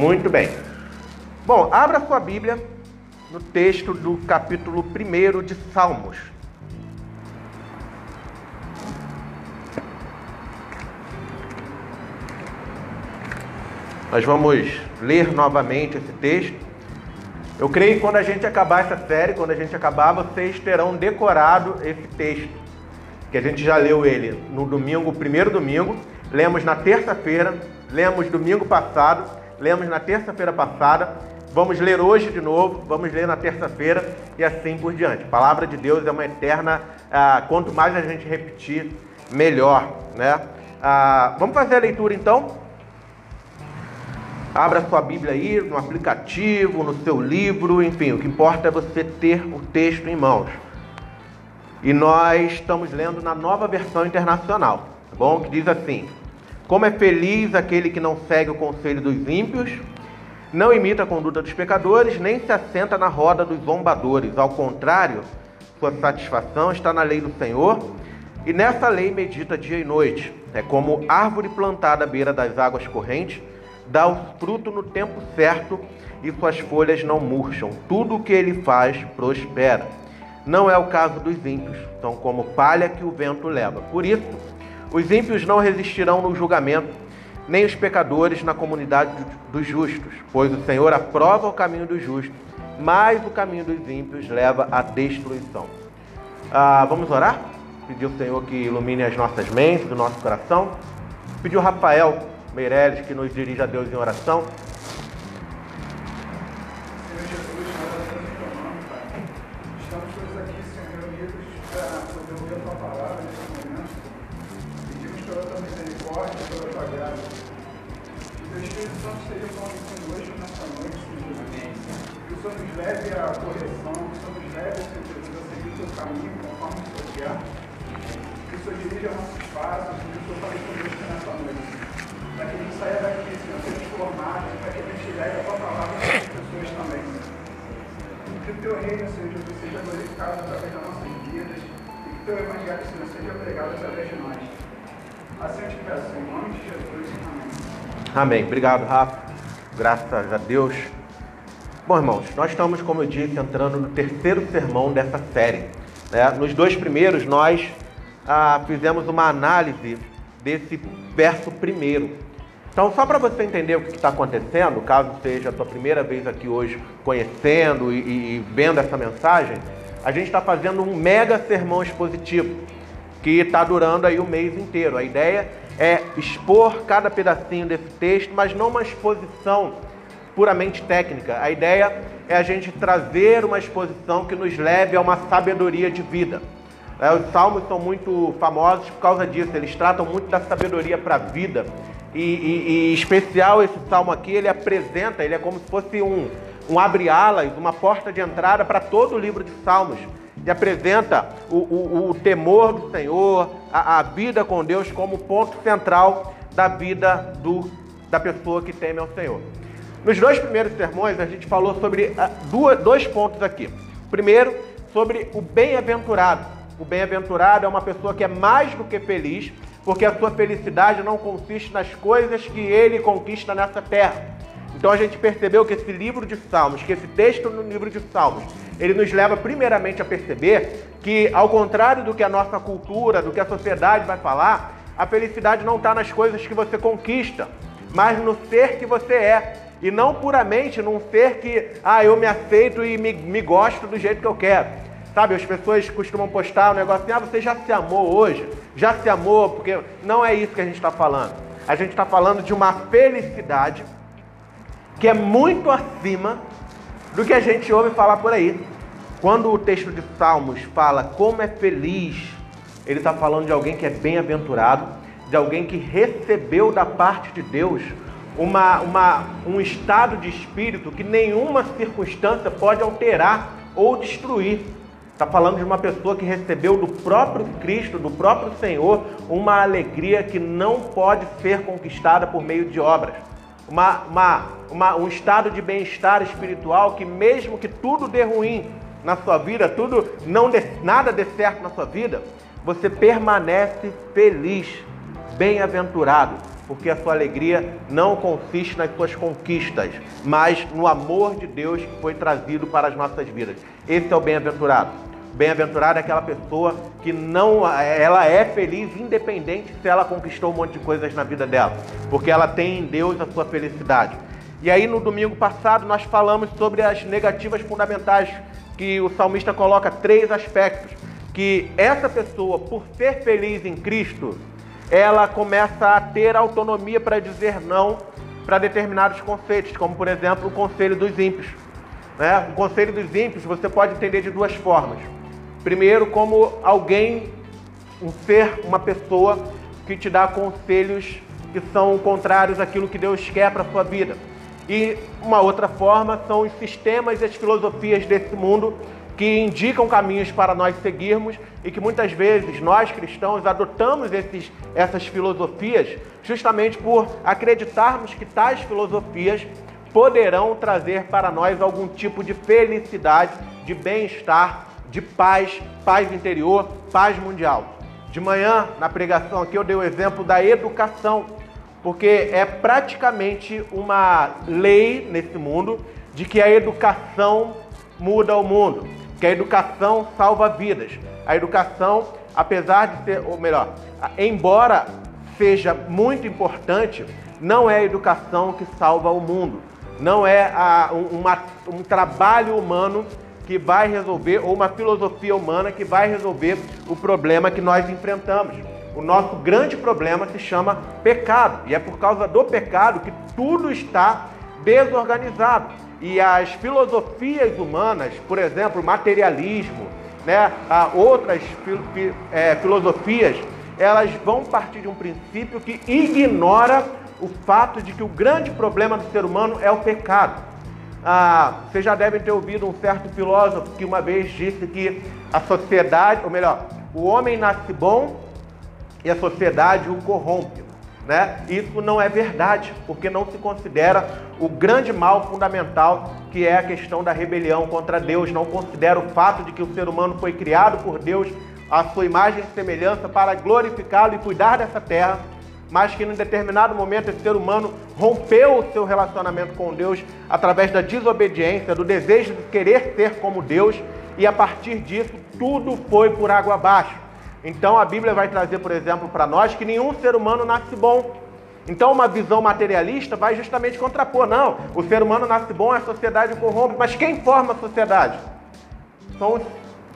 Muito bem. Bom, abra sua Bíblia no texto do capítulo 1 de Salmos. Nós vamos ler novamente esse texto. Eu creio que quando a gente acabar essa série, quando a gente acabar, vocês terão decorado esse texto. Que a gente já leu ele no domingo, primeiro domingo, lemos na terça-feira, lemos domingo passado, lemos na terça-feira passada, vamos ler hoje de novo, vamos ler na terça-feira e assim por diante. A palavra de Deus é uma eterna, ah, quanto mais a gente repetir, melhor, né? Ah, vamos fazer a leitura então? Abra sua Bíblia aí, no aplicativo, no seu livro, enfim, o que importa é você ter o texto em mãos. E nós estamos lendo na nova versão internacional, tá bom? Que diz assim: Como é feliz aquele que não segue o conselho dos ímpios, não imita a conduta dos pecadores, nem se assenta na roda dos zombadores. Ao contrário, sua satisfação está na lei do Senhor, e nessa lei medita dia e noite. É como árvore plantada à beira das águas correntes dá o fruto no tempo certo e suas folhas não murcham. Tudo o que ele faz prospera. Não é o caso dos ímpios, são como palha que o vento leva. Por isso, os ímpios não resistirão no julgamento, nem os pecadores na comunidade dos justos, pois o Senhor aprova o caminho dos justos, mas o caminho dos ímpios leva à destruição. Ah, vamos orar? Pedir ao Senhor que ilumine as nossas mentes, o nosso coração. Pedir ao Rafael Meirelles, que nos dirige a Deus em oração. Amém. Obrigado, Rafa. Graças a Deus. Bom, irmãos, nós estamos, como eu disse, entrando no terceiro sermão dessa série. Né? Nos dois primeiros, nós ah, fizemos uma análise desse verso primeiro. Então, só para você entender o que está acontecendo, caso seja a tua primeira vez aqui hoje conhecendo e, e vendo essa mensagem, a gente está fazendo um mega sermão expositivo que está durando aí o mês inteiro. A ideia é expor cada pedacinho desse texto, mas não uma exposição puramente técnica. A ideia é a gente trazer uma exposição que nos leve a uma sabedoria de vida. É, os salmos são muito famosos por causa disso, eles tratam muito da sabedoria para a vida. E, e, e, especial esse salmo aqui, ele apresenta, ele é como se fosse um, um abre-alas, uma porta de entrada para todo o livro de salmos. E apresenta o, o, o temor do Senhor, a, a, vida com Deus como ponto central da vida do, da pessoa que teme ao Senhor. Nos dois primeiros sermões, a gente falou sobre ah, duas, dois pontos aqui. Primeiro, sobre o bem-aventurado. O bem-aventurado é uma pessoa que é mais do que feliz, porque a sua felicidade não consiste nas coisas que ele conquista nessa terra. Então a gente percebeu que esse livro de Salmos, que esse texto no livro de Salmos, ele nos leva primeiramente a perceber que, ao contrário do que a nossa cultura, do que a sociedade vai falar, a felicidade não está nas coisas que você conquista, mas no ser que você é. E não puramente num ser que, ah, eu me aceito e me, me gosto do jeito que eu quero. Sabe, as pessoas costumam postar um negócio assim, ah, você já se amou hoje? Já se amou? Porque não é isso que a gente está falando. A gente está falando de uma felicidade que é muito acima do que a gente ouve falar por aí. Quando o texto de Salmos fala como é feliz, ele está falando de alguém que é bem-aventurado, de alguém que recebeu da parte de Deus uma, uma, um estado de espírito que nenhuma circunstância pode alterar ou destruir. Está falando de uma pessoa que recebeu do próprio Cristo, do próprio Senhor, uma alegria que não pode ser conquistada por meio de obras. Uma, uma, uma um estado de bem-estar espiritual que, mesmo que tudo dê ruim na sua vida, tudo não dê, nada dê certo na sua vida, você permanece feliz, bem-aventurado. porque a sua alegria não consiste nas suas conquistas, mas no amor de Deus que foi trazido para as nossas vidas. Esse é o bem-aventurado. Bem-aventurado é aquela pessoa que não, ela é feliz independente se ela conquistou um monte de coisas na vida dela, porque ela tem em Deus a sua felicidade. E aí no domingo passado nós falamos sobre as negativas fundamentais que o salmista coloca três aspectos que essa pessoa, por ser feliz em Cristo, ela começa a ter autonomia para dizer não para determinados conceitos, como por exemplo o conselho dos ímpios. Né? O conselho dos ímpios você pode entender de duas formas. Primeiro, como alguém, um ser, uma pessoa que te dá conselhos que são contrários àquilo que Deus quer para a sua vida. E uma outra forma são os sistemas e as filosofias desse mundo que indicam caminhos para nós seguirmos e que muitas vezes nós cristãos adotamos esses, essas filosofias justamente por acreditarmos que tais filosofias poderão trazer para nós algum tipo de felicidade, de bem-estar, de paz, paz interior, paz mundial. De manhã, na pregação aqui, eu dei o exemplo da educação, porque é praticamente uma lei nesse mundo de que a educação muda o mundo que a educação salva vidas. A educação, apesar de ser, ou melhor, embora seja muito importante, não é a educação que salva o mundo. Não é a, uma, um trabalho humano que vai resolver, ou uma filosofia humana que vai resolver o problema que nós enfrentamos. O nosso grande problema se chama pecado, e é por causa do pecado que tudo está desorganizado e as filosofias humanas, por exemplo, materialismo, né, outras é, filosofias, elas vão partir de um princípio que ignora o fato de que o grande problema do ser humano é o pecado. Ah, vocês já devem ter ouvido um certo filósofo que uma vez disse que a sociedade, ou melhor, o homem nasce bom e a sociedade o corrompe. Né? Isso não é verdade, porque não se considera o grande mal fundamental que é a questão da rebelião contra Deus. Não considera o fato de que o ser humano foi criado por Deus à sua imagem e semelhança para glorificá-lo e cuidar dessa terra, mas que em determinado momento esse ser humano rompeu o seu relacionamento com Deus através da desobediência, do desejo de querer ser como Deus, e a partir disso tudo foi por água abaixo. Então a Bíblia vai trazer, por exemplo, para nós que nenhum ser humano nasce bom. Então uma visão materialista vai justamente contrapor. Não, o ser humano nasce bom, a sociedade corrompe. Mas quem forma a sociedade? São os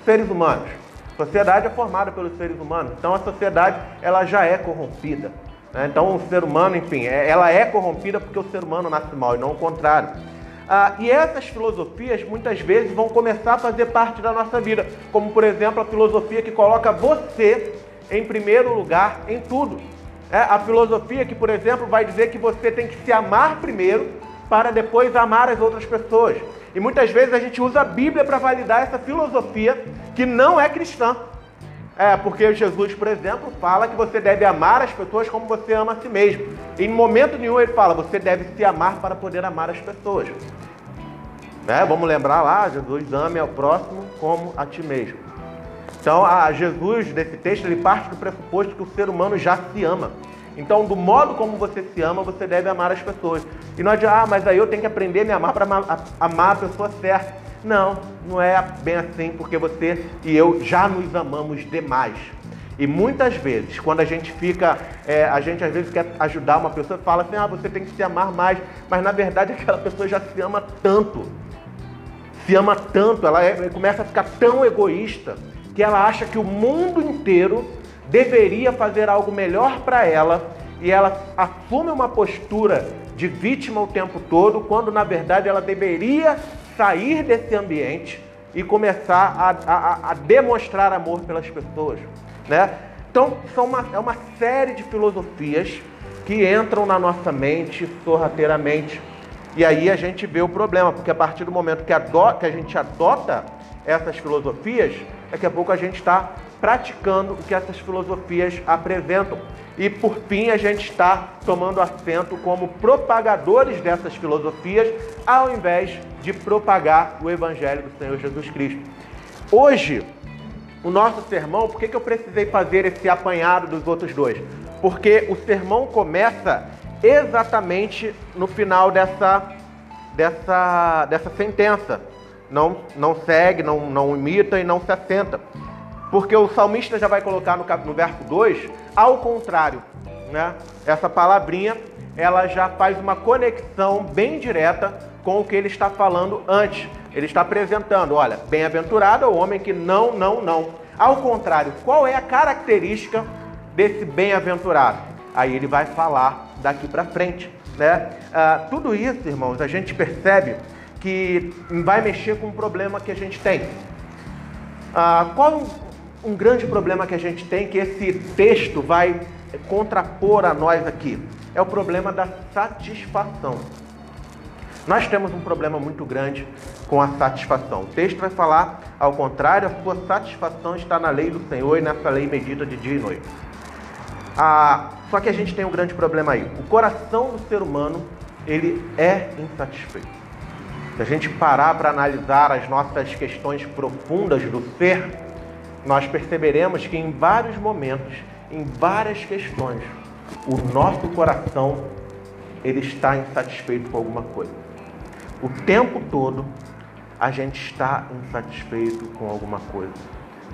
seres humanos. A sociedade é formada pelos seres humanos. Então a sociedade ela já é corrompida. Né? Então o ser humano, enfim, é, ela é corrompida porque o ser humano nasce mal e não o contrário. Ah, e essas filosofias muitas vezes vão começar a fazer parte da nossa vida, como por exemplo a filosofia que coloca você em primeiro lugar em tudo. É, a filosofia que, por exemplo, vai dizer que você tem que se amar primeiro para depois amar as outras pessoas. E muitas vezes a gente usa a Bíblia para validar essa filosofia que não é cristã. É, porque Jesus, por exemplo, fala que você deve amar as pessoas como você ama a si mesmo. Em momento nenhum ele fala, você deve se amar para poder amar as pessoas. É, vamos lembrar lá, Jesus ame ao próximo como a ti mesmo. Então, a Jesus, desse texto, ele parte do pressuposto que o ser humano já se ama. Então, do modo como você se ama, você deve amar as pessoas. E não adianta, ah, mas aí eu tenho que aprender a me amar para amar a pessoa certa. Não, não é bem assim, porque você e eu já nos amamos demais. E muitas vezes, quando a gente fica, é, a gente às vezes quer ajudar uma pessoa, fala assim, ah, você tem que se amar mais, mas na verdade aquela pessoa já se ama tanto, se ama tanto, ela é, começa a ficar tão egoísta que ela acha que o mundo inteiro deveria fazer algo melhor para ela e ela assume uma postura de vítima o tempo todo, quando na verdade ela deveria sair desse ambiente e começar a, a, a demonstrar amor pelas pessoas, né? Então, são uma, é uma série de filosofias que entram na nossa mente sorrateiramente. E aí a gente vê o problema, porque a partir do momento que, adota, que a gente adota essas filosofias, daqui a pouco a gente está praticando o que essas filosofias apresentam. E por fim, a gente está tomando assento como propagadores dessas filosofias, ao invés de propagar o Evangelho do Senhor Jesus Cristo. Hoje, o nosso sermão, por que, eu precisei fazer esse apanhado dos outros dois? porque o sermão começa exatamente no final dessa, dessa, dessa sentença. Não, não segue, não, não imita e não se assenta. Porque o salmista já vai colocar no, no verso 2, ao contrário. Né? Essa palavrinha, ela já faz uma conexão bem direta com o que ele está falando antes. Ele está apresentando, olha, bem-aventurado é o homem que não, não, não. Ao contrário, qual é a característica desse bem-aventurado? Aí ele vai falar daqui para frente, né? Ah, tudo isso, irmãos, a gente percebe que vai mexer com um problema que a gente tem. Ah, qual um grande problema que a gente tem que esse texto vai contrapor a nós aqui? É o problema da satisfação. Nós temos um problema muito grande com a satisfação. O texto vai falar, ao contrário, a sua satisfação está na lei do Senhor e nessa lei medita de dia e noite. Ah, só que a gente tem um grande problema aí. O coração do ser humano, ele é insatisfeito. Se a gente parar para analisar as nossas questões profundas do ser, nós perceberemos que em vários momentos, em várias questões, o nosso coração ele está insatisfeito com alguma coisa. O tempo todo a gente está insatisfeito com alguma coisa,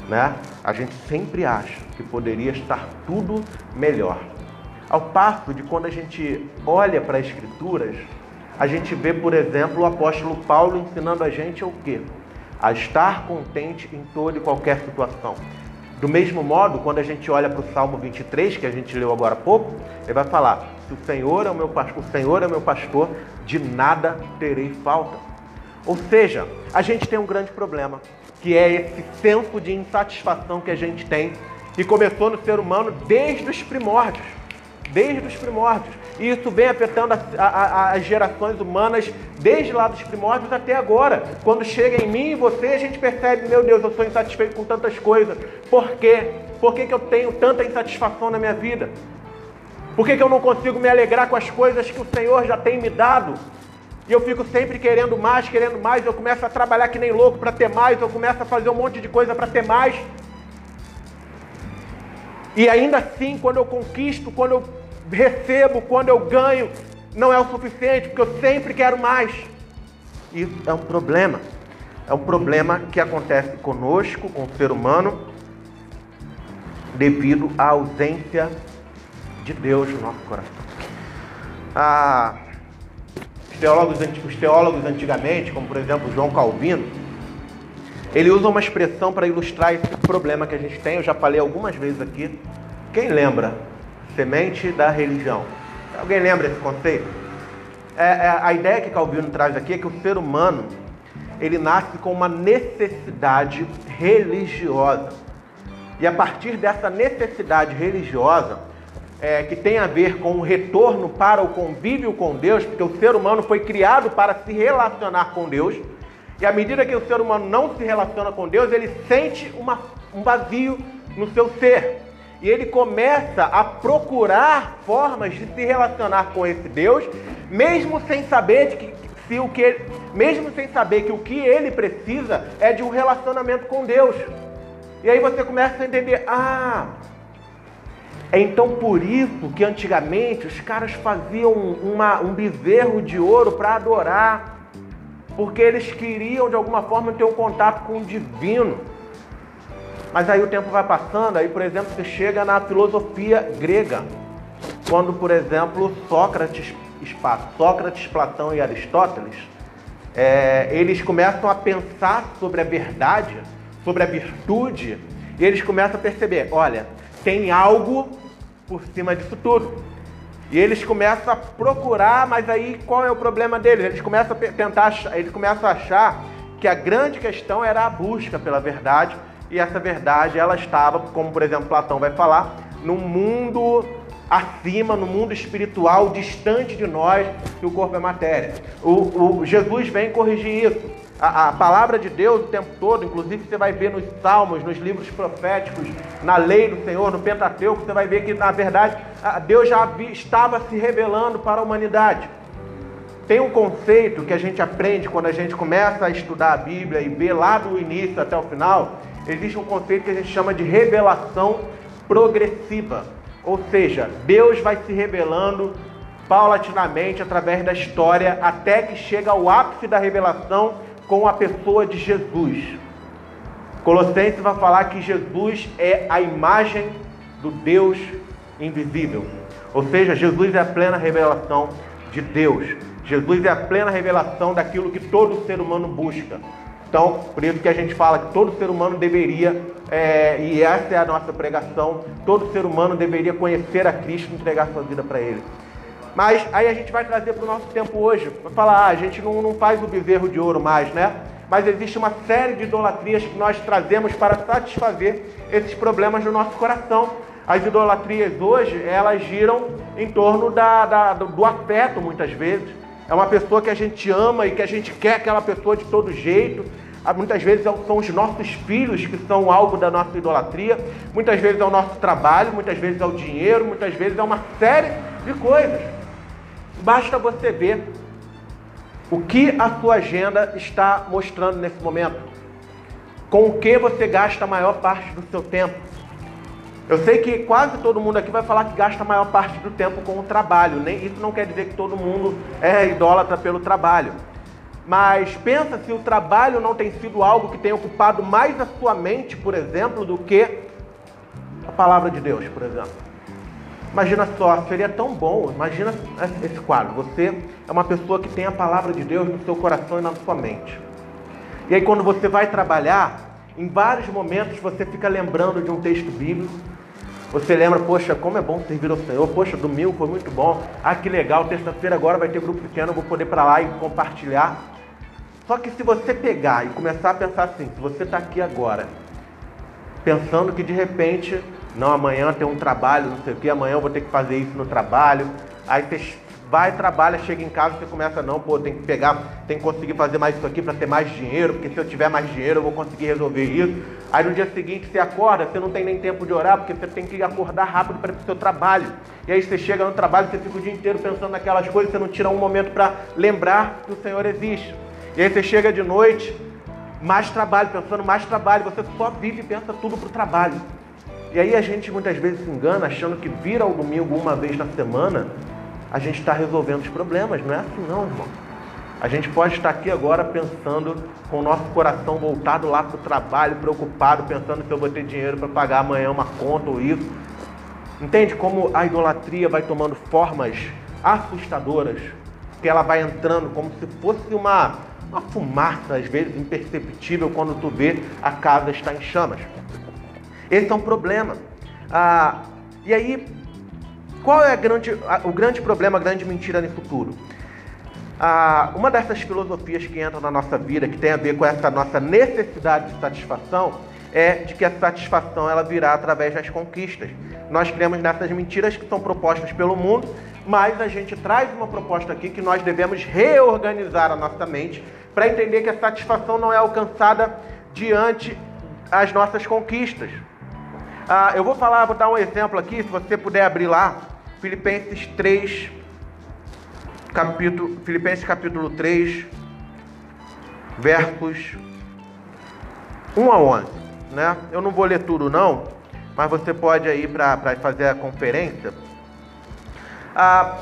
né? A gente sempre acha que poderia estar tudo melhor. Ao passo de quando a gente olha para as escrituras, a gente vê, por exemplo, o apóstolo Paulo ensinando a gente o quê? A estar contente em toda e qualquer situação. Do mesmo modo, quando a gente olha para o Salmo 23, que a gente leu agora há pouco, ele vai falar: se o Senhor é o meu pastor, o Senhor é meu pastor, de nada terei falta. Ou seja, a gente tem um grande problema, que é esse senso de insatisfação que a gente tem, que começou no ser humano desde os primórdios. Desde os primórdios. E isso vem afetando as gerações humanas desde lá dos primórdios até agora. Quando chega em mim e você, a gente percebe, meu Deus, eu sou insatisfeito com tantas coisas. Por quê? Por que, que eu tenho tanta insatisfação na minha vida? Por que, que eu não consigo me alegrar com as coisas que o Senhor já tem me dado? E eu fico sempre querendo mais, querendo mais, eu começo a trabalhar que nem louco para ter mais, eu começo a fazer um monte de coisa para ter mais. E ainda assim, quando eu conquisto, quando eu recebo, quando eu ganho, não é o suficiente, porque eu sempre quero mais. Isso é um problema. É um problema que acontece conosco, com o ser humano, devido à ausência de Deus no nosso coração. Ah, os, teólogos, os teólogos antigamente, como por exemplo João Calvino, ele usa uma expressão para ilustrar esse problema que a gente tem. Eu já falei algumas vezes aqui. Quem lembra? Semente da religião. Alguém lembra esse conceito? É, é, a ideia que Calvino traz aqui é que o ser humano ele nasce com uma necessidade religiosa. E a partir dessa necessidade religiosa, é, que tem a ver com o retorno para o convívio com Deus, porque o ser humano foi criado para se relacionar com Deus, e à medida que o ser humano não se relaciona com Deus, ele sente uma, um vazio no seu ser. E ele começa a procurar formas de se relacionar com esse Deus, mesmo sem saber que, se o que, mesmo sem saber que o que ele precisa é de um relacionamento com Deus. E aí você começa a entender, ah, é então por isso que antigamente os caras faziam uma, um bezerro de ouro para adorar porque eles queriam de alguma forma ter um contato com o divino. Mas aí o tempo vai passando, aí por exemplo você chega na filosofia grega, quando por exemplo Sócrates, Sócrates, Platão e Aristóteles, é, eles começam a pensar sobre a verdade, sobre a virtude, e eles começam a perceber, olha, tem algo por cima disso tudo. E eles começam a procurar, mas aí qual é o problema deles? Eles começam a tentar, eles começam a achar que a grande questão era a busca pela verdade, e essa verdade ela estava, como por exemplo Platão vai falar, no mundo acima, no mundo espiritual, distante de nós, que o corpo é matéria. O, o Jesus vem corrigir isso. A, a, palavra de Deus o tempo todo, inclusive você vai ver nos salmos, nos livros proféticos, na lei do Senhor, no Pentateuco, você vai ver que na verdade Deus já estava se revelando para a humanidade. Tem um conceito que a gente aprende quando a gente começa a estudar a Bíblia e vê lá do início até o final. Existe um conceito que a gente chama de revelação progressiva. Ou seja, Deus vai se revelando paulatinamente através da história até que chega ao ápice da revelação com a pessoa de Jesus. Colossenses vai falar que Jesus é a imagem do Deus invisível. Ou seja, Jesus é a plena revelação de Deus. Jesus é a plena revelação daquilo que todo ser humano busca. Então, por isso que a gente fala que todo ser humano deveria, é, e essa é a nossa pregação, todo ser humano deveria conhecer a Cristo e entregar sua vida para Ele. Mas aí a gente vai trazer para o nosso tempo hoje, para falar, ah, a gente não, não faz o bezerro de ouro mais, né? Mas existe uma série de idolatrias que nós trazemos para satisfazer esses problemas no nosso coração. As idolatrias hoje, elas giram em torno da, da, do afeto, muitas vezes. É uma pessoa que a gente ama e que a gente quer aquela pessoa de todo jeito. Ah, muitas vezes é são os nossos filhos que são algo da nossa idolatria. Muitas vezes é o nosso trabalho, muitas vezes é o dinheiro, muitas vezes é uma série de coisas. Basta você ver o que a sua agenda está mostrando nesse momento. Com o que você gasta a maior parte do seu tempo. Eu sei que quase todo mundo aqui vai falar que gasta a maior parte do tempo com o trabalho. Nem, isso não quer dizer que todo mundo é idólatra pelo trabalho. Mas pensa se o trabalho não tem sido algo que tem ocupado mais a sua mente, por exemplo, do que a palavra de Deus, por exemplo. Imagina só, seria tão bom, imagina esse quadro. Você é uma pessoa que tem a palavra de Deus no seu coração e na sua mente. E aí quando você vai trabalhar, em vários momentos você fica lembrando de um texto bíblico. Você lembra, poxa, como é bom servir ao Senhor. Poxa, domingo foi muito bom. Ah, que legal, terça-feira agora vai ter grupo pequeno, vou poder para lá e compartilhar. Só que se você pegar e começar a pensar assim, se você está aqui agora, pensando que de repente não, amanhã tem um trabalho, não sei o que, amanhã eu vou ter que fazer isso no trabalho. Aí você vai, trabalha, chega em casa, você começa, não, pô, tem que pegar, tem que conseguir fazer mais isso aqui para ter mais dinheiro, porque se eu tiver mais dinheiro eu vou conseguir resolver isso. Aí no dia seguinte você acorda, você não tem nem tempo de orar, porque você tem que acordar rápido para ir para o seu trabalho. E aí você chega no trabalho, você fica o dia inteiro pensando naquelas coisas, você não tira um momento para lembrar que o Senhor existe. E aí você chega de noite, mais trabalho, pensando mais trabalho, você só vive e pensa tudo para o trabalho. E aí a gente muitas vezes se engana achando que vir ao domingo uma vez na semana a gente está resolvendo os problemas. Não é assim não, irmão. A gente pode estar aqui agora pensando com o nosso coração voltado lá para o trabalho, preocupado, pensando se eu vou ter dinheiro para pagar amanhã uma conta ou isso. Entende como a idolatria vai tomando formas assustadoras? Que ela vai entrando como se fosse uma, uma fumaça, às vezes imperceptível, quando tu vê a casa está em chamas. Esse é um problema. Ah, e aí, qual é grande, o grande problema, a grande mentira nisso tudo? Ah, uma dessas filosofias que entra na nossa vida, que tem a ver com essa nossa necessidade de satisfação, é de que a satisfação ela virá através das conquistas. Nós cremos nessas mentiras que são propostas pelo mundo, mas a gente traz uma proposta aqui que nós devemos reorganizar a nossa mente para entender que a satisfação não é alcançada diante as nossas conquistas. Ah, eu vou falar, vou dar um exemplo aqui, se você puder abrir lá, Filipenses 3, capítulo, Filipenses capítulo 3, versos 1 a 11, né? Eu não vou ler tudo não, mas você pode ir para fazer a conferência. Ah,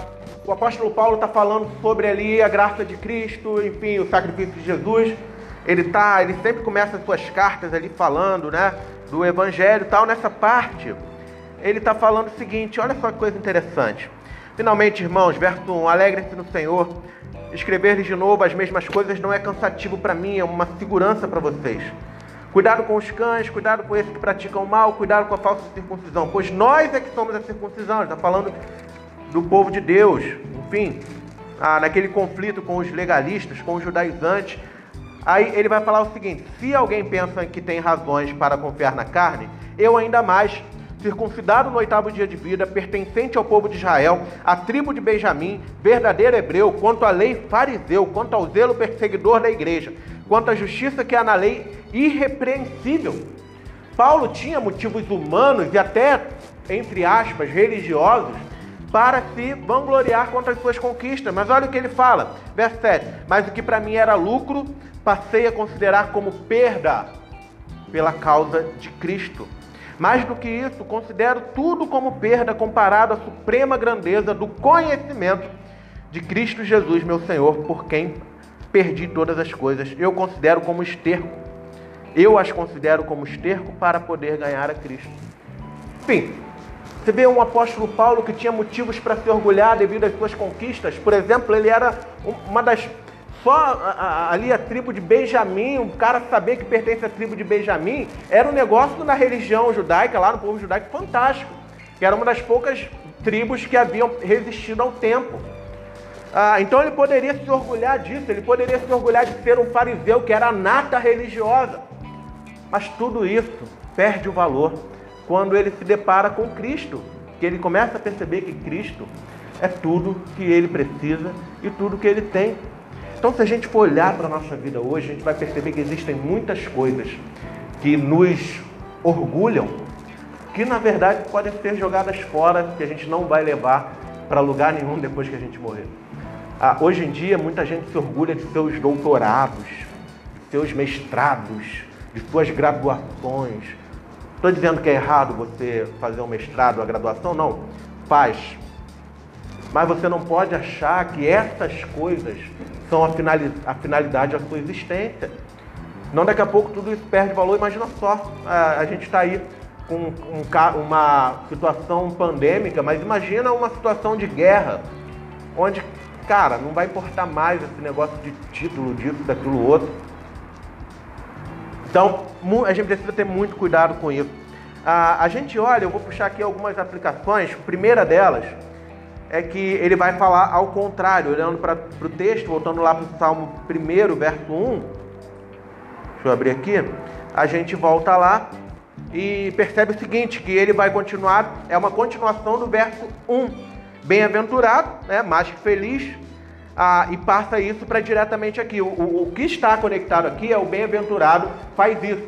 o apóstolo Paulo está falando sobre ali a graça de Cristo, enfim, o sacrifício de Jesus. Ele tá, ele sempre começa as suas cartas ali falando, né? do Evangelho tal, nessa parte, ele está falando o seguinte: olha só que coisa interessante. Finalmente, irmãos, verso 1: Alegrem-se no Senhor. Escrever-lhes de novo as mesmas coisas não é cansativo para mim, é uma segurança para vocês. Cuidado com os cães, cuidado com esses que praticam mal, cuidado com a falsa circuncisão, pois nós é que somos a circuncisão. Ele está falando do povo de Deus, enfim, ah, naquele conflito com os legalistas, com os judaizantes. Aí ele vai falar o seguinte: se alguém pensa que tem razões para confiar na carne, eu ainda mais, circuncidado no oitavo dia de vida, pertencente ao povo de Israel, à tribo de Benjamim, verdadeiro hebreu, quanto à lei fariseu, quanto ao zelo perseguidor da igreja, quanto à justiça que há na lei, irrepreensível. Paulo tinha motivos humanos e até, entre aspas, religiosos para se vangloriar contra as suas conquistas. Mas olha o que ele fala, verso 7: Mas o que para mim era lucro, passei a considerar como perda pela causa de Cristo. Mais do que isso, considero tudo como perda comparado à suprema grandeza do conhecimento de Cristo Jesus, meu Senhor, por quem perdi todas as coisas. Eu considero como esterco. Eu as considero como esterco para poder ganhar a Cristo. Enfim, você vê um apóstolo Paulo que tinha motivos para se orgulhar devido às suas conquistas. Por exemplo, ele era uma das só ali a tribo de Benjamim, o cara saber que pertence à tribo de Benjamim, era um negócio na religião judaica, lá no povo judaico, fantástico. Que era uma das poucas tribos que haviam resistido ao tempo. Ah, então ele poderia se orgulhar disso, ele poderia se orgulhar de ser um fariseu que era nata religiosa. Mas tudo isso perde o valor quando ele se depara com Cristo, que ele começa a perceber que Cristo é tudo que ele precisa e tudo que ele tem. Então, se a gente for olhar para a nossa vida hoje, a gente vai perceber que existem muitas coisas que nos orgulham, que na verdade podem ser jogadas fora, que a gente não vai levar para lugar nenhum depois que a gente morrer. Ah, hoje em dia, muita gente se orgulha de seus doutorados, de seus mestrados, de suas graduações. Estou dizendo que é errado você fazer um mestrado, a graduação? Não. Faz. Mas você não pode achar que essas coisas são a finalidade da sua existência. Não daqui a pouco tudo isso perde valor. Imagina só, a, gente está aí com um, uma situação pandêmica, mas imagina uma situação de guerra, onde, cara, não vai importar mais esse negócio de título, disso, daquilo outro. Então, a gente precisa ter muito cuidado com isso. A, a gente olha, eu vou puxar aqui algumas aplicações. A primeira delas é que ele vai falar ao contrário, olhando para o texto, voltando lá para o Salmo 1, verso 1. Deixa eu abrir aqui. A gente volta lá e percebe o seguinte: que ele vai continuar, é uma continuação do verso 1. Bem-aventurado, né, mais que feliz, ah, e passa isso para diretamente aqui. O, o, o, que está conectado aqui é o bem-aventurado faz isso.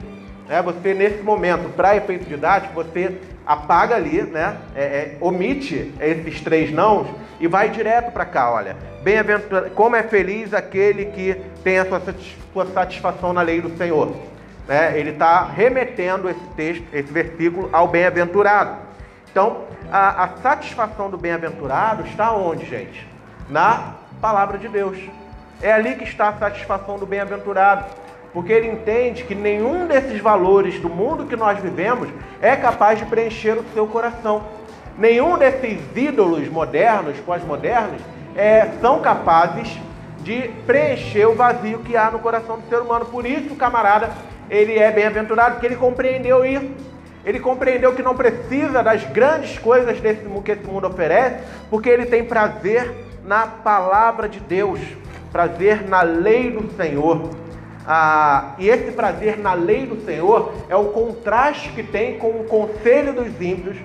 Né? Você, nesse momento, para efeito didático, você apaga ali, né? É, é, omite esses três nãos e vai direto para cá, olha. Bem-aventurado, como é feliz aquele que tem a sua, sua satisfação na lei do Senhor. Né? Ele está remetendo esse texto, esse versículo ao bem-aventurado. Então, a, a satisfação do bem-aventurado está onde, gente? Na palavra de Deus. É ali que está a satisfação do bem-aventurado porque ele entende que nenhum desses valores do mundo que nós vivemos é capaz de preencher o seu coração. Nenhum desses ídolos modernos, pós-modernos, é, são capazes de preencher o vazio que há no coração do ser humano. Por isso, camarada, ele é bem-aventurado, porque ele compreendeu isso. Ele compreendeu que não precisa das grandes coisas desse, que esse mundo oferece, porque ele tem prazer na palavra de Deus, prazer na lei do Senhor. Ah, e esse prazer na lei do Senhor é o contraste que tem com o conselho dos ímpios,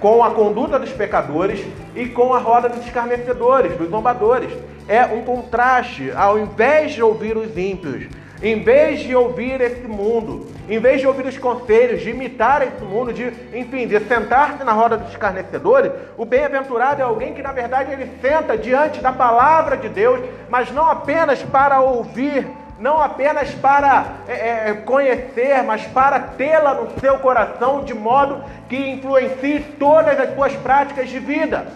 com a conduta dos pecadores e com a roda dos escarnecedores, dos zombadores. É um contraste, ao invés de ouvir os ímpios, em vez de ouvir esse mundo, em vez de ouvir os conselhos, de imitar esse mundo, de, enfim, de sentar-se na roda dos escarnecedores, o bem-aventurado é alguém que, na verdade, ele senta diante da palavra de Deus, mas não apenas para ouvir não apenas para é, é, conhecer, mas para tê-la no seu coração, de modo que influencie todas as suas práticas de vida.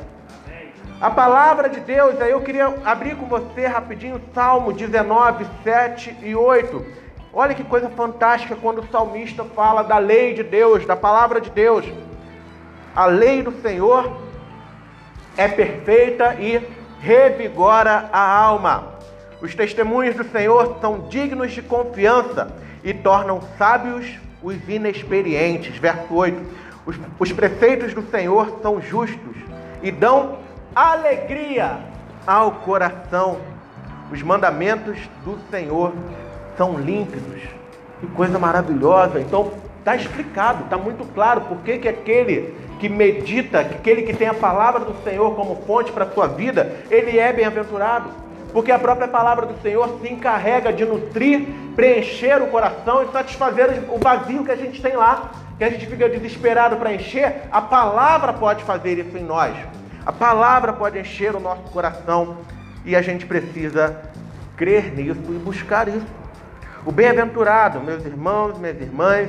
A palavra de Deus, aí eu queria abrir com você rapidinho Salmo 19, 7 e 8. Olha que coisa fantástica quando o salmista fala da lei de Deus, da palavra de Deus. A lei do Senhor é perfeita e revigora a alma. Os testemunhos do Senhor são dignos de confiança e tornam sábios os inexperientes. Verso 8: Os, os preceitos do Senhor são justos e dão alegria ao coração. Os mandamentos do Senhor são límpidos. Que coisa maravilhosa. Então, está explicado, está muito claro por que, que aquele que medita, aquele que tem a palavra do Senhor como fonte para a sua vida, ele é bem-aventurado porque a própria palavra do Senhor se encarrega de nutrir, preencher o coração e satisfazer o vazio que a gente tem lá, que a gente fica desesperado para encher. A palavra pode fazer isso em nós. A palavra pode encher o nosso coração e a gente precisa crer nisso e buscar isso. O bem-aventurado, meus irmãos, minhas irmãs,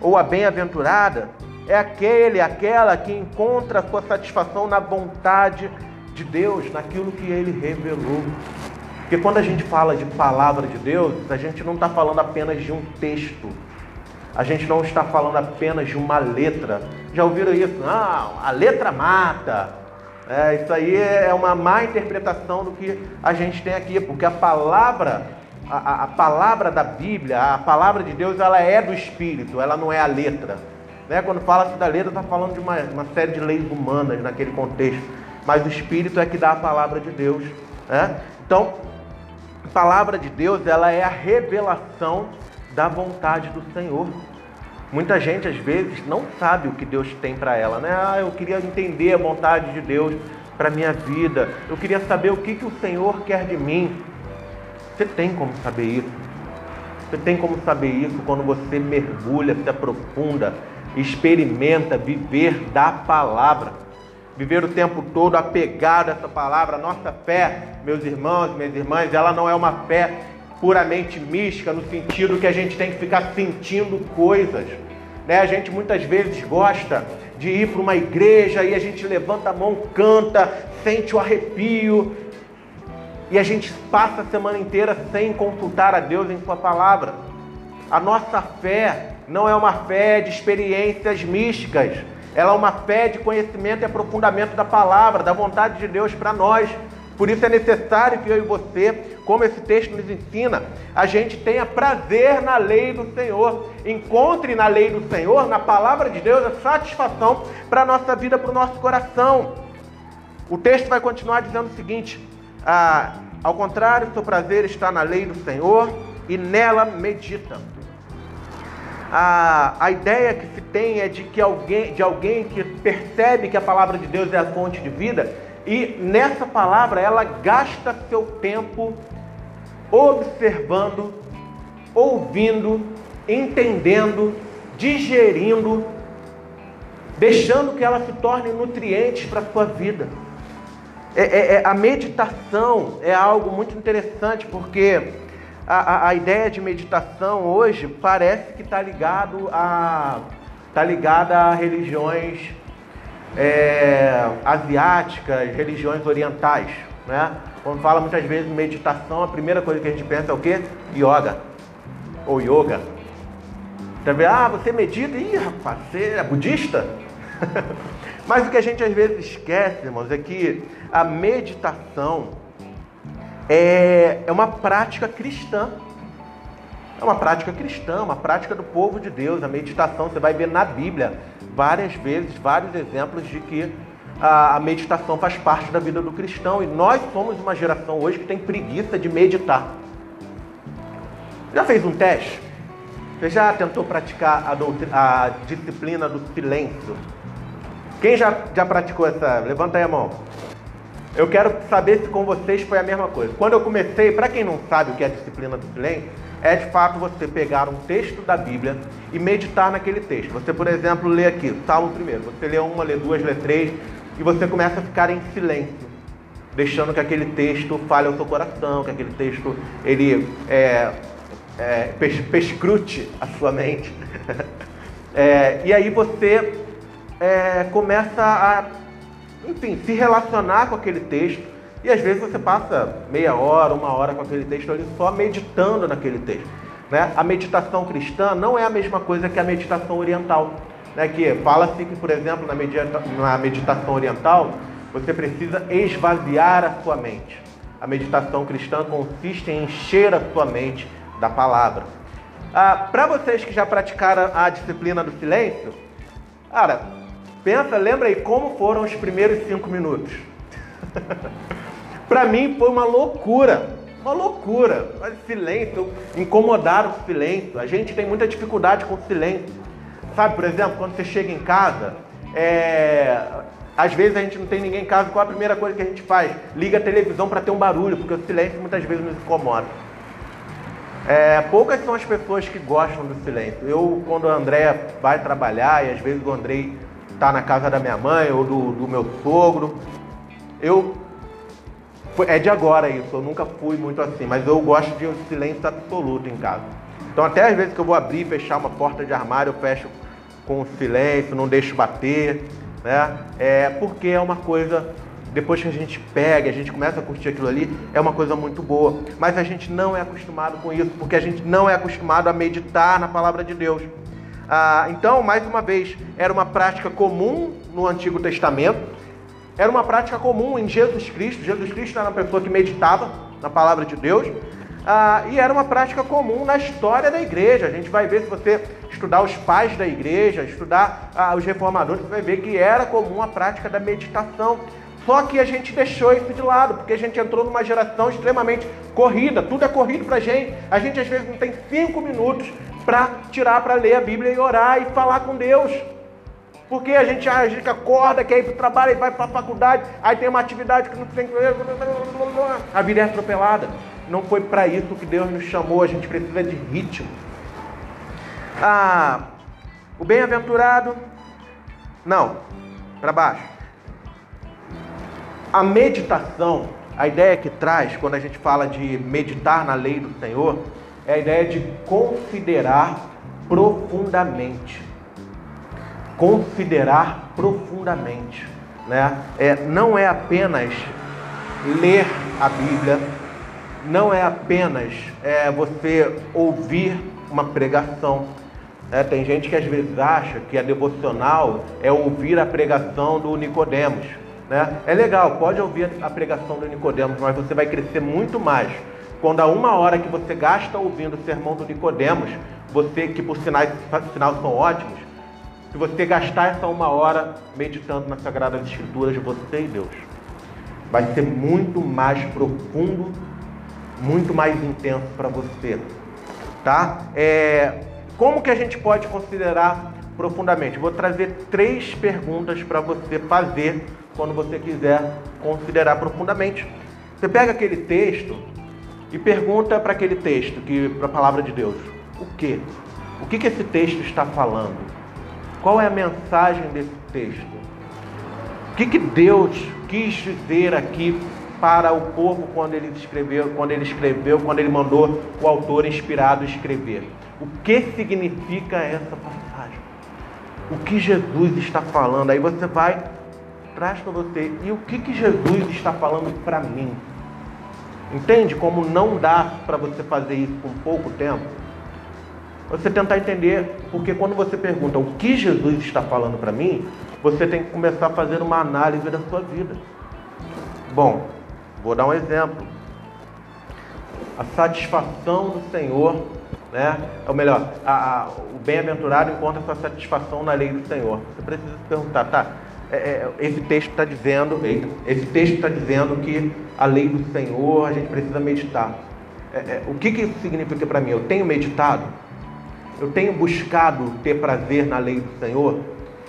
ou a bem-aventurada, é aquele, aquela que encontra sua satisfação na vontade de Deus, naquilo que Ele revelou. Porque quando a gente fala de palavra de Deus, a gente não está falando apenas de um texto. A gente não está falando apenas de uma letra. Já ouviram isso? Ah, a letra mata. É, isso aí é uma má interpretação do que a gente tem aqui, porque a palavra, a, a palavra da Bíblia, a palavra de Deus, ela é do Espírito, ela não é a letra. Né? Quando fala-se da letra, está falando de uma, uma, série de leis humanas naquele contexto. Mas o Espírito é que dá a palavra de Deus. Né? Então, a palavra de Deus ela é a revelação da vontade do Senhor. Muita gente às vezes não sabe o que Deus tem para ela, né? Ah, eu queria entender a vontade de Deus para minha vida. Eu queria saber o que, que o Senhor quer de mim. Você tem como saber isso? Você tem como saber isso quando você mergulha, se aprofunda experimenta viver da palavra. Viver o tempo todo apegado a essa palavra. Nossa fé, meus irmãos, minhas irmãs, ela não é uma fé puramente mística, no sentido que a gente tem que ficar sentindo coisas. Né? A gente muitas vezes gosta de ir para uma igreja e a gente levanta a mão, canta, sente o arrepio, e a gente passa a semana inteira sem consultar a Deus em Sua palavra. A nossa fé não é uma fé de experiências místicas, ela é uma fé de conhecimento e aprofundamento da palavra, da vontade de Deus para nós. Por isso é necessário que eu e você, como esse texto nos ensina, a gente tenha prazer na lei do Senhor. Encontre na lei do Senhor, na palavra de Deus, a satisfação para a nossa vida, para o nosso coração. O texto vai continuar dizendo o seguinte: ah, ao contrário, seu prazer está na lei do Senhor e nela medita a, a ideia que se tem é de que alguém, de alguém que percebe que a palavra de Deus é a fonte de vida e nessa palavra ela gasta seu tempo observando, ouvindo, entendendo, digerindo, deixando que ela se torne nutrientes para sua vida. É, é, é, a meditação é algo muito interessante porque a, a, a ideia de meditação hoje parece que está ligado a está ligada a religiões é, asiáticas, religiões orientais, né? Quando fala muitas vezes meditação, a primeira coisa que a gente pensa é o quê? Yoga ou yoga. Vê, ah, você medita? Ih, rapaz, você é budista? Mas o que a gente às vezes esquece, irmãos, é que a meditação é, é uma prática cristã. É uma prática cristã, uma prática do povo de Deus. A meditação, você vai ver na Bíblia várias vezes, vários exemplos de que a, a meditação faz parte da vida do cristão. E nós somos uma geração hoje que tem preguiça de meditar. Já fez um teste? Você já tentou praticar a, a disciplina do silêncio? Quem já, já praticou essa? Levanta aí a mão. Eu quero saber se com vocês foi a mesma coisa. Quando eu comecei, para quem não sabe o que é a disciplina do silêncio, é de fato você pegar um texto da Bíblia e meditar naquele texto. Você, por exemplo, lê aqui, Salmo primeiro. Você lê uma, lê duas, lê três, e você começa a ficar em silêncio, deixando que aquele texto fale ao seu coração, que aquele texto ele é, é, pescrute a sua mente. é, e aí você é, começa a enfim, se relacionar com aquele texto. E às vezes você passa meia hora, uma hora com aquele texto ali só meditando naquele texto. Né? A meditação cristã não é a mesma coisa que a meditação oriental. Né? Que fala-se que, por exemplo, na, medita na meditação oriental, você precisa esvaziar a sua mente. A meditação cristã consiste em encher a sua mente da palavra. Ah, Para vocês que já praticaram a disciplina do silêncio, cara, Pensa, lembra aí como foram os primeiros cinco minutos. Para mim foi uma loucura, uma loucura. Silêncio, incomodar o silêncio. A gente tem muita dificuldade com o silêncio. Sabe, por exemplo, quando você chega em casa, é... às vezes a gente não tem ninguém em casa, qual a primeira coisa que a gente faz? Liga a televisão para ter um barulho, porque o silêncio muitas vezes nos incomoda. É, poucas são as pessoas que gostam do silêncio. Eu, quando o André vai trabalhar, e às vezes o André estar tá na casa da minha mãe ou do, do meu sogro. Eu. É de agora isso, eu nunca fui muito assim, mas eu gosto de um silêncio absoluto em casa. Então, até às vezes que eu vou abrir e fechar uma porta de armário, eu fecho com silêncio, não deixo bater, né? É porque é uma coisa depois que a gente pega, a gente começa a curtir aquilo ali, é uma coisa muito boa. Mas a gente não é acostumado com isso, porque a gente não é acostumado a meditar na palavra de Deus. Ah, então, mais uma vez, era uma prática comum no Antigo Testamento, era uma prática comum em Jesus Cristo. Jesus Cristo era uma pessoa que meditava na palavra de Deus. Ah, e era uma prática comum na história da igreja. A gente vai ver, se você estudar os pais da igreja, estudar ah, os reformadores, você vai ver que era comum a prática da meditação. Só que a gente deixou isso de lado, porque a gente entrou numa geração extremamente corrida, tudo é corrido pra gente. A gente às vezes não tem cinco minutos para tirar para ler a Bíblia e orar e falar com Deus. Porque a gente, a gente acorda, quer ir para o trabalho, vai para a faculdade, aí tem uma atividade que não tem que. A vida é atropelada. Não foi para isso que Deus nos chamou, a gente precisa de ritmo. Ah, o bem-aventurado. Não, para baixo. A meditação, a ideia que traz quando a gente fala de meditar na lei do Senhor, é a ideia de considerar profundamente. Considerar profundamente. Né? É, não é apenas ler a Bíblia, não é apenas é, você ouvir uma pregação. É, tem gente que às vezes acha que a devocional é ouvir a pregação do Nicodemos. Né? É legal, pode ouvir a pregação do Nicodemos, mas você vai crescer muito mais quando a uma hora que você gasta ouvindo o sermão do Nicodemos, você que por sinais, sinal são ótimos, se você gastar essa uma hora meditando nas Sagradas Escrituras você e Deus, vai ser muito mais profundo, muito mais intenso para você, tá? É, como que a gente pode considerar profundamente? Vou trazer três perguntas para você fazer quando você quiser considerar profundamente. Você pega aquele texto e pergunta para aquele texto, que para a palavra de Deus, o que? O que, que esse texto está falando? Qual é a mensagem desse texto? O que, que Deus quis dizer aqui para o povo quando ele escreveu, quando ele escreveu, quando ele mandou o autor inspirado escrever? O que significa essa passagem? O que Jesus está falando? Aí você vai traz para você. E o que, que Jesus está falando para mim? Entende como não dá para você fazer isso com pouco tempo? Você tentar entender, porque quando você pergunta o que Jesus está falando para mim, você tem que começar a fazer uma análise da sua vida. Bom, vou dar um exemplo. A satisfação do Senhor, né? Ou melhor, a, a, o bem-aventurado encontra sua satisfação na lei do Senhor. Você precisa se perguntar, tá? É, é, esse texto está dizendo, esse texto está dizendo que a lei do Senhor a gente precisa meditar. É, é, o que, que isso significa para mim? Eu tenho meditado? Eu tenho buscado ter prazer na lei do Senhor?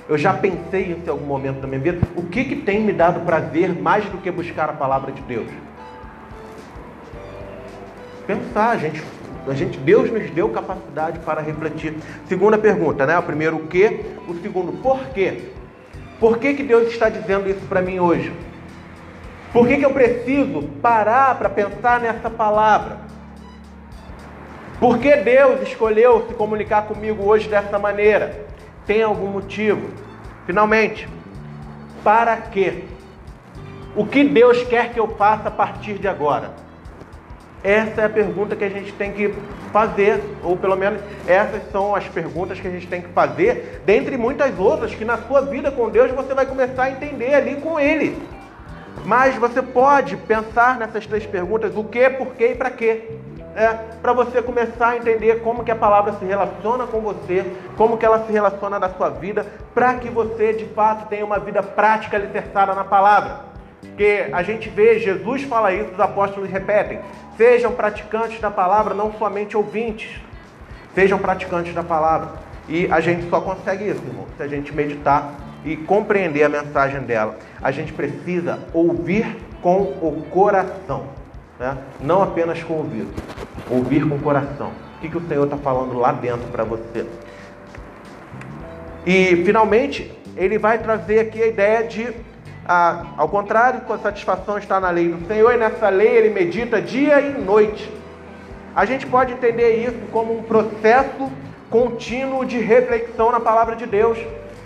Eu já pensei isso em algum momento da minha vida. O que, que tem me dado prazer mais do que buscar a palavra de Deus? Pensar, a gente, a gente, Deus nos deu capacidade para refletir. Segunda pergunta, né? O primeiro o que, o segundo por quê? Por que, que Deus está dizendo isso para mim hoje? Por que, que eu preciso parar para pensar nessa palavra? Por que Deus escolheu se comunicar comigo hoje dessa maneira? Tem algum motivo? Finalmente, para quê? O que Deus quer que eu faça a partir de agora? Essa é a pergunta que a gente tem que fazer, ou pelo menos essas são as perguntas que a gente tem que fazer, dentre muitas outras que na sua vida com Deus você vai começar a entender ali com Ele. Mas você pode pensar nessas três perguntas: o que, por quê e para quê. É, para você começar a entender como que a palavra se relaciona com você, como que ela se relaciona na sua vida, para que você de fato tenha uma vida prática alicerçada na palavra. Porque a gente vê, Jesus fala isso, os apóstolos repetem: sejam praticantes da palavra, não somente ouvintes. Sejam praticantes da palavra. E a gente só consegue isso, irmão, se a gente meditar e compreender a mensagem dela. A gente precisa ouvir com o coração, né? não apenas com o ouvido. Ouvir com o coração. O que, que o Senhor está falando lá dentro para você? E finalmente, ele vai trazer aqui a ideia de ah, ao contrário, sua satisfação está na lei do Senhor e nessa lei ele medita dia e noite. A gente pode entender isso como um processo contínuo de reflexão na palavra de Deus.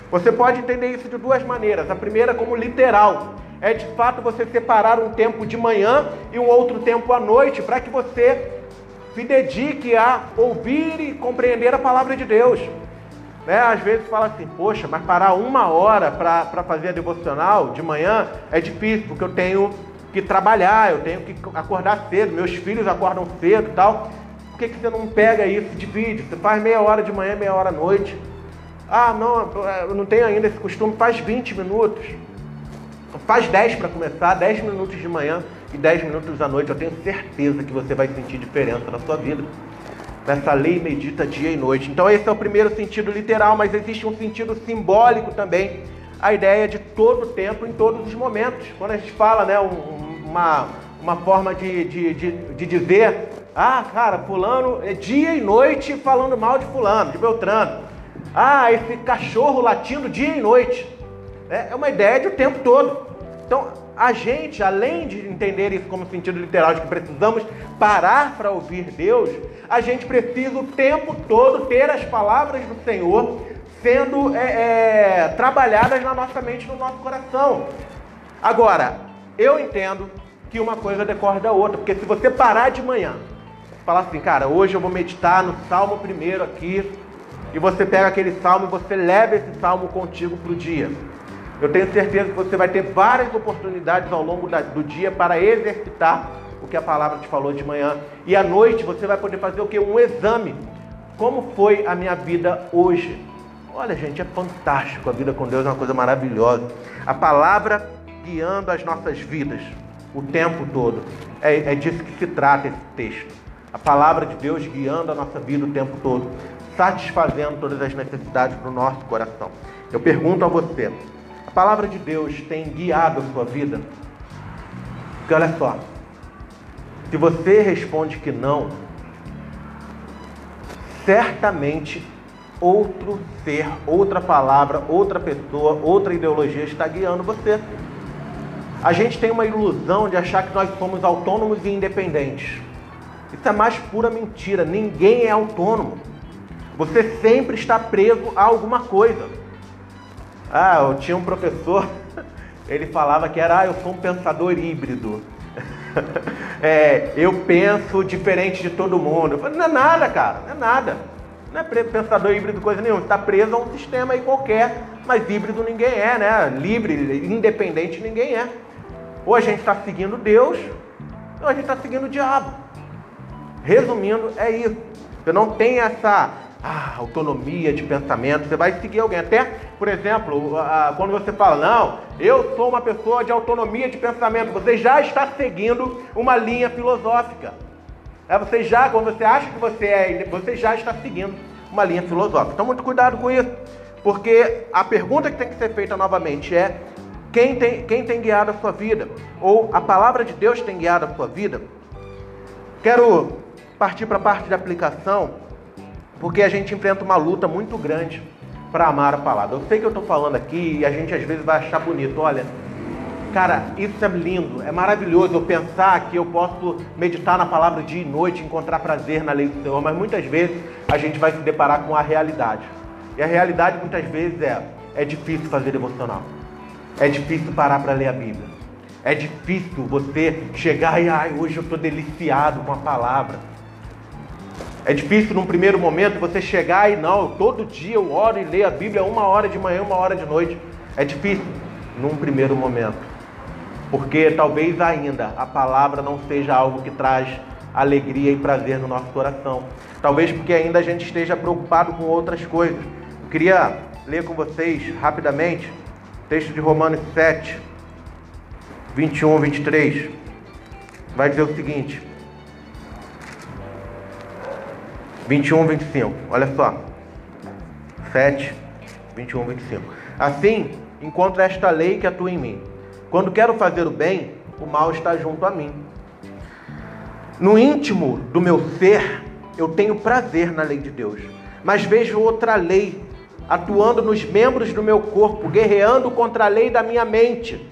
Você pode entender isso de duas maneiras. A primeira, como literal, é de fato você separar um tempo de manhã e um outro tempo à noite para que você se dedique a ouvir e compreender a palavra de Deus. Né? Às vezes fala assim, poxa, mas parar uma hora para fazer a devocional de manhã é difícil, porque eu tenho que trabalhar, eu tenho que acordar cedo, meus filhos acordam cedo e tal. Por que, que você não pega isso, divide? Você faz meia hora de manhã, meia hora à noite. Ah, não, eu não tenho ainda esse costume, faz 20 minutos. Faz 10 para começar, 10 minutos de manhã e 10 minutos à noite. Eu tenho certeza que você vai sentir diferença na sua vida. Nessa lei medita dia e noite. Então esse é o primeiro sentido literal, mas existe um sentido simbólico também. A ideia de todo tempo, em todos os momentos. Quando a gente fala, né, uma, uma forma de, de, de, de dizer, ah, cara, fulano é dia e noite falando mal de fulano, de Beltrano. Ah, esse cachorro latindo dia e noite. É, é uma ideia de o tempo todo. Então, a gente, além de entender isso como sentido literal, de que precisamos parar para ouvir Deus, a gente precisa o tempo todo ter as palavras do Senhor sendo é, é, trabalhadas na nossa mente, no nosso coração. Agora, eu entendo que uma coisa decorre da outra, porque se você parar de manhã, falar assim, cara, hoje eu vou meditar no Salmo primeiro aqui, e você pega aquele salmo e você leva esse salmo contigo para o dia. Eu tenho certeza que você vai ter várias oportunidades ao longo do dia para exercitar o que a palavra te falou de manhã. E à noite você vai poder fazer o que? Um exame. Como foi a minha vida hoje? Olha, gente, é fantástico. A vida com Deus é uma coisa maravilhosa. A palavra guiando as nossas vidas o tempo todo. É, é disso que se trata esse texto. A palavra de Deus guiando a nossa vida o tempo todo satisfazendo todas as necessidades do nosso coração. Eu pergunto a você: palavra de Deus tem guiado a sua vida? Porque olha só, se você responde que não, certamente outro ser, outra palavra, outra pessoa, outra ideologia está guiando você. A gente tem uma ilusão de achar que nós somos autônomos e independentes. Isso é mais pura mentira. Ninguém é autônomo. Você sempre está preso a alguma coisa. Ah, eu tinha um professor, ele falava que era, ah, eu sou um pensador híbrido. é, eu penso diferente de todo mundo. Falei, não é nada, cara, não é nada. Não é pensador híbrido coisa nenhuma. Está preso a um sistema aí qualquer, mas híbrido ninguém é, né? Livre, independente ninguém é. Ou a gente está seguindo Deus, ou a gente está seguindo o diabo. Resumindo, é isso. Você não tem essa ah, autonomia de pensamento, você vai seguir alguém. Até, por exemplo, quando você fala, não, eu sou uma pessoa de autonomia de pensamento, você já está seguindo uma linha filosófica. É, você já, quando você acha que você é, você já está seguindo uma linha filosófica. Então, muito cuidado com isso, porque a pergunta que tem que ser feita novamente é: quem tem, quem tem guiado a sua vida? Ou a palavra de Deus tem guiado a sua vida? Quero partir para a parte de aplicação porque a gente enfrenta uma luta muito grande para amar a palavra. Eu sei que eu estou falando aqui e a gente às vezes vai achar bonito. Olha, cara, isso é lindo, é maravilhoso eu pensar que eu posso meditar na palavra dia e noite, encontrar prazer na lei do Senhor, mas muitas vezes a gente vai se deparar com a realidade. E a realidade muitas vezes é: é difícil fazer devocional, é difícil parar para ler a Bíblia, é difícil você chegar e, ai, hoje eu estou deliciado com a palavra. É difícil num primeiro momento você chegar e não, todo dia eu oro e leio a Bíblia uma hora de manhã, uma hora de noite. É difícil num primeiro momento. Porque talvez ainda a palavra não seja algo que traz alegria e prazer no nosso coração. Talvez porque ainda a gente esteja preocupado com outras coisas. Eu queria ler com vocês rapidamente o texto de Romanos 7, 21, 23. Vai dizer o seguinte: 21, 25. Olha só. 7, 21, 25. Assim, encontro esta lei que atua em mim. Quando quero fazer o bem, o mal está junto a mim. No íntimo do meu ser, eu tenho prazer na lei de Deus. Mas vejo outra lei atuando nos membros do meu corpo, guerreando contra a lei da minha mente,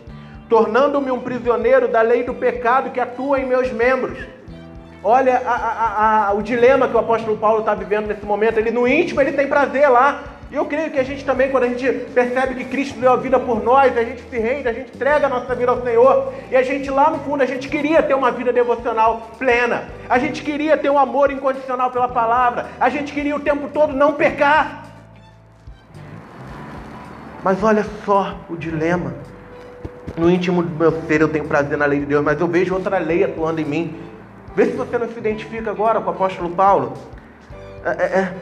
tornando-me um prisioneiro da lei do pecado que atua em meus membros. Olha a, a, a, o dilema que o apóstolo Paulo está vivendo nesse momento. Ele no íntimo ele tem prazer lá. E eu creio que a gente também, quando a gente percebe que Cristo deu a vida por nós, a gente se rende, a gente entrega a nossa vida ao Senhor. E a gente lá no fundo, a gente queria ter uma vida devocional plena. A gente queria ter um amor incondicional pela palavra. A gente queria o tempo todo não pecar. Mas olha só o dilema. No íntimo do meu ser eu tenho prazer na lei de Deus, mas eu vejo outra lei atuando em mim. Vê se você não se identifica agora com o apóstolo Paulo. É, é, é,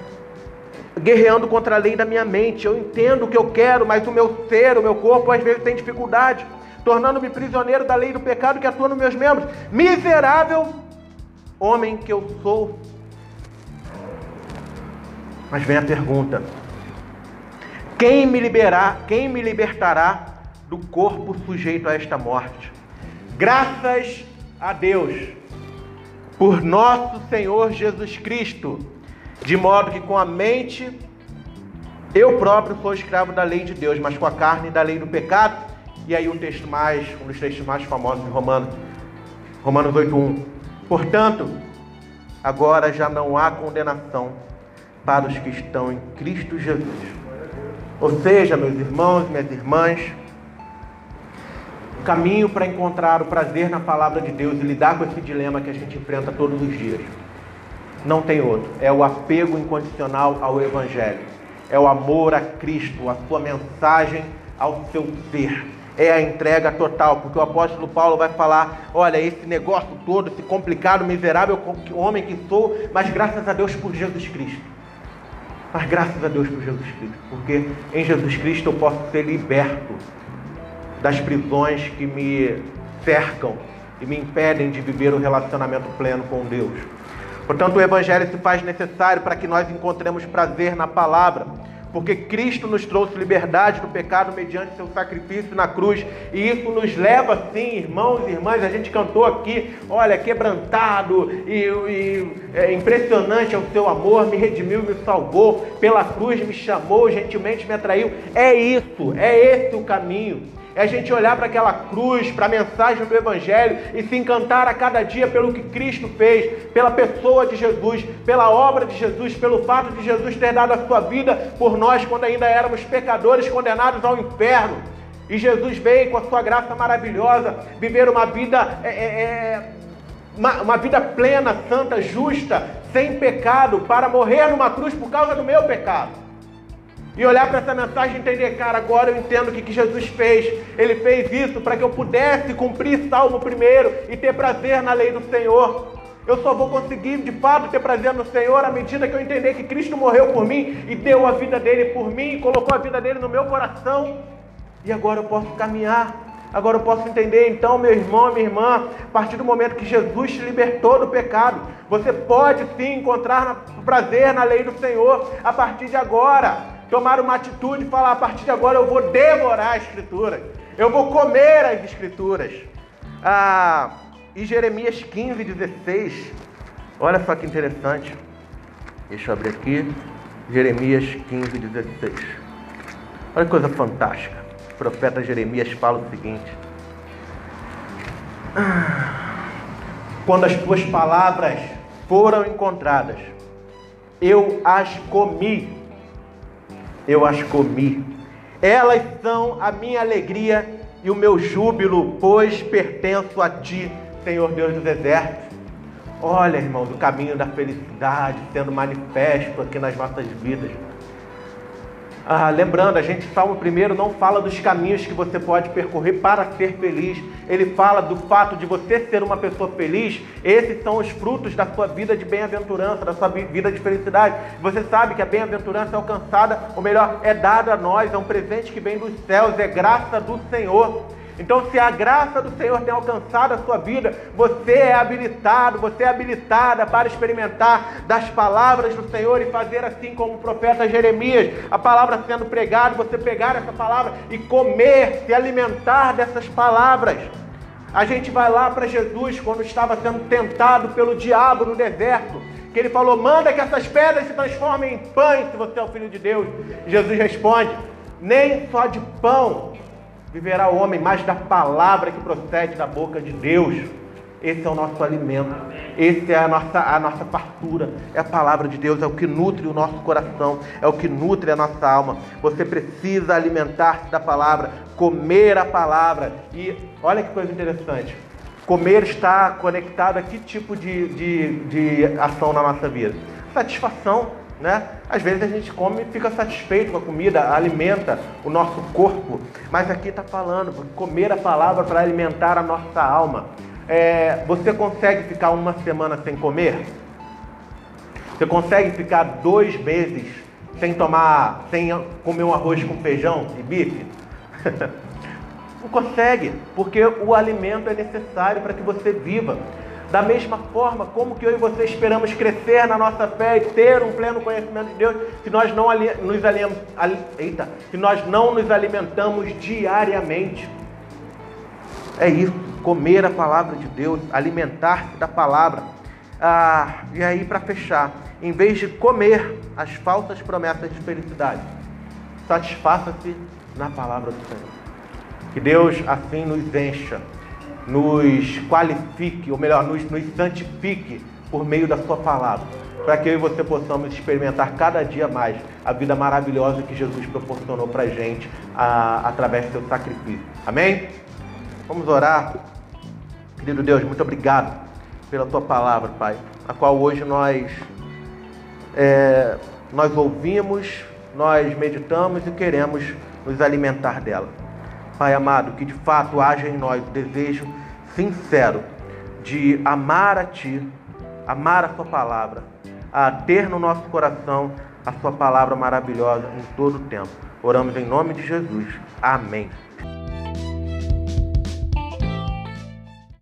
guerreando contra a lei da minha mente. Eu entendo o que eu quero, mas o meu ser, o meu corpo, às vezes tem dificuldade, tornando-me prisioneiro da lei do pecado que atua nos meus membros. Miserável homem que eu sou. Mas vem a pergunta: quem me liberar, quem me libertará do corpo sujeito a esta morte? Graças a Deus por nosso Senhor Jesus Cristo, de modo que com a mente eu próprio sou escravo da lei de Deus, mas com a carne da lei do pecado. E aí um texto mais, um dos textos mais famosos de Romanos, Romanos 8:1. Portanto, agora já não há condenação para os que estão em Cristo Jesus. Ou seja, meus irmãos, minhas irmãs, caminho para encontrar o prazer na palavra de Deus e lidar com esse dilema que a gente enfrenta todos os dias. Não tem outro. É o apego incondicional ao Evangelho. É o amor a Cristo, a sua mensagem ao seu ser. É a entrega total, porque o apóstolo Paulo vai falar: olha, esse negócio todo, esse complicado, miserável homem que sou, mas graças a Deus por Jesus Cristo. Mas graças a Deus por Jesus Cristo, porque em Jesus Cristo eu posso ser liberto das prisões que me cercam e me impedem de viver o relacionamento pleno com Deus. Portanto, o Evangelho se faz necessário para que nós encontremos prazer na palavra, porque Cristo nos trouxe liberdade do pecado mediante seu sacrifício na cruz, e isso nos leva, sim, irmãos e irmãs. A gente cantou aqui, olha, quebrantado e, e é, impressionante é o seu amor, me redimiu, me salvou, pela cruz me chamou, gentilmente me atraiu. É isso, é esse o caminho é a gente olhar para aquela cruz, para a mensagem do Evangelho e se encantar a cada dia pelo que Cristo fez, pela pessoa de Jesus, pela obra de Jesus, pelo fato de Jesus ter dado a sua vida por nós quando ainda éramos pecadores condenados ao inferno. E Jesus veio com a sua graça maravilhosa viver uma vida, é, é, é uma, uma vida plena, santa, justa, sem pecado, para morrer numa cruz por causa do meu pecado e olhar para essa mensagem e entender, cara, agora eu entendo o que, que Jesus fez. Ele fez isso para que eu pudesse cumprir Salmo primeiro e ter prazer na lei do Senhor. Eu só vou conseguir de fato ter prazer no Senhor à medida que eu entender que Cristo morreu por mim e deu a vida dele por mim, colocou a vida dele no meu coração. E agora eu posso caminhar. Agora eu posso entender, então, meu irmão, minha irmã, a partir do momento que Jesus te libertou do pecado, você pode sim encontrar prazer na lei do Senhor a partir de agora tomar uma atitude e falar: a partir de agora eu vou devorar a Escritura, eu vou comer as Escrituras. Ah, e Jeremias 15, 16, olha só que interessante. Deixa eu abrir aqui. Jeremias 15, 16. Olha que coisa fantástica. O profeta Jeremias fala o seguinte: ah, Quando as tuas palavras foram encontradas, eu as comi eu as comi. Elas são a minha alegria e o meu júbilo, pois pertenço a ti, Senhor Deus dos exércitos. Olha, irmãos, o caminho da felicidade sendo manifesto aqui nas nossas vidas. Ah, lembrando, a gente, Salmo primeiro não fala dos caminhos que você pode percorrer para ser feliz. Ele fala do fato de você ser uma pessoa feliz. Esses são os frutos da sua vida de bem-aventurança, da sua vida de felicidade. Você sabe que a bem-aventurança é alcançada, ou melhor, é dada a nós, é um presente que vem dos céus, é graça do Senhor. Então, se a graça do Senhor tem alcançado a sua vida, você é habilitado, você é habilitada para experimentar das palavras do Senhor e fazer assim como o profeta Jeremias, a palavra sendo pregada, você pegar essa palavra e comer, se alimentar dessas palavras. A gente vai lá para Jesus quando estava sendo tentado pelo diabo no deserto, que ele falou: manda que essas pedras se transformem em pães se você é o filho de Deus. Jesus responde: nem só de pão viverá o homem mais da palavra que procede da boca de Deus. Esse é o nosso alimento. Esse é a nossa, a nossa fartura. É a palavra de Deus, é o que nutre o nosso coração, é o que nutre a nossa alma. Você precisa alimentar-se da palavra, comer a palavra. E olha que coisa interessante. Comer está conectado a que tipo de, de, de ação na nossa vida? Satisfação, né? Às vezes a gente come e fica satisfeito com a comida, alimenta o nosso corpo. Mas aqui está falando, comer a palavra para alimentar a nossa alma. É, você consegue ficar uma semana sem comer? Você consegue ficar dois meses sem tomar, sem comer um arroz com feijão e bife? Não consegue, porque o alimento é necessário para que você viva. Da mesma forma, como que eu e você esperamos crescer na nossa fé e ter um pleno conhecimento de Deus, se nós não nos, Eita, se nós não nos alimentamos diariamente? É isso, comer a palavra de Deus, alimentar-se da palavra. Ah, e aí, para fechar, em vez de comer as falsas promessas de felicidade, satisfaça-se na palavra do Senhor. Que Deus assim nos encha nos qualifique, ou melhor, nos, nos santifique por meio da Sua palavra, para que eu e você possamos experimentar cada dia mais a vida maravilhosa que Jesus proporcionou para a gente através do seu sacrifício. Amém? Vamos orar. Querido Deus, muito obrigado pela Tua palavra, Pai, a qual hoje nós, é, nós ouvimos, nós meditamos e queremos nos alimentar dela. Pai amado, que de fato haja em nós o desejo sincero de amar a Ti, amar a Sua palavra, a ter no nosso coração a Sua palavra maravilhosa em todo o tempo. Oramos em nome de Jesus. Amém.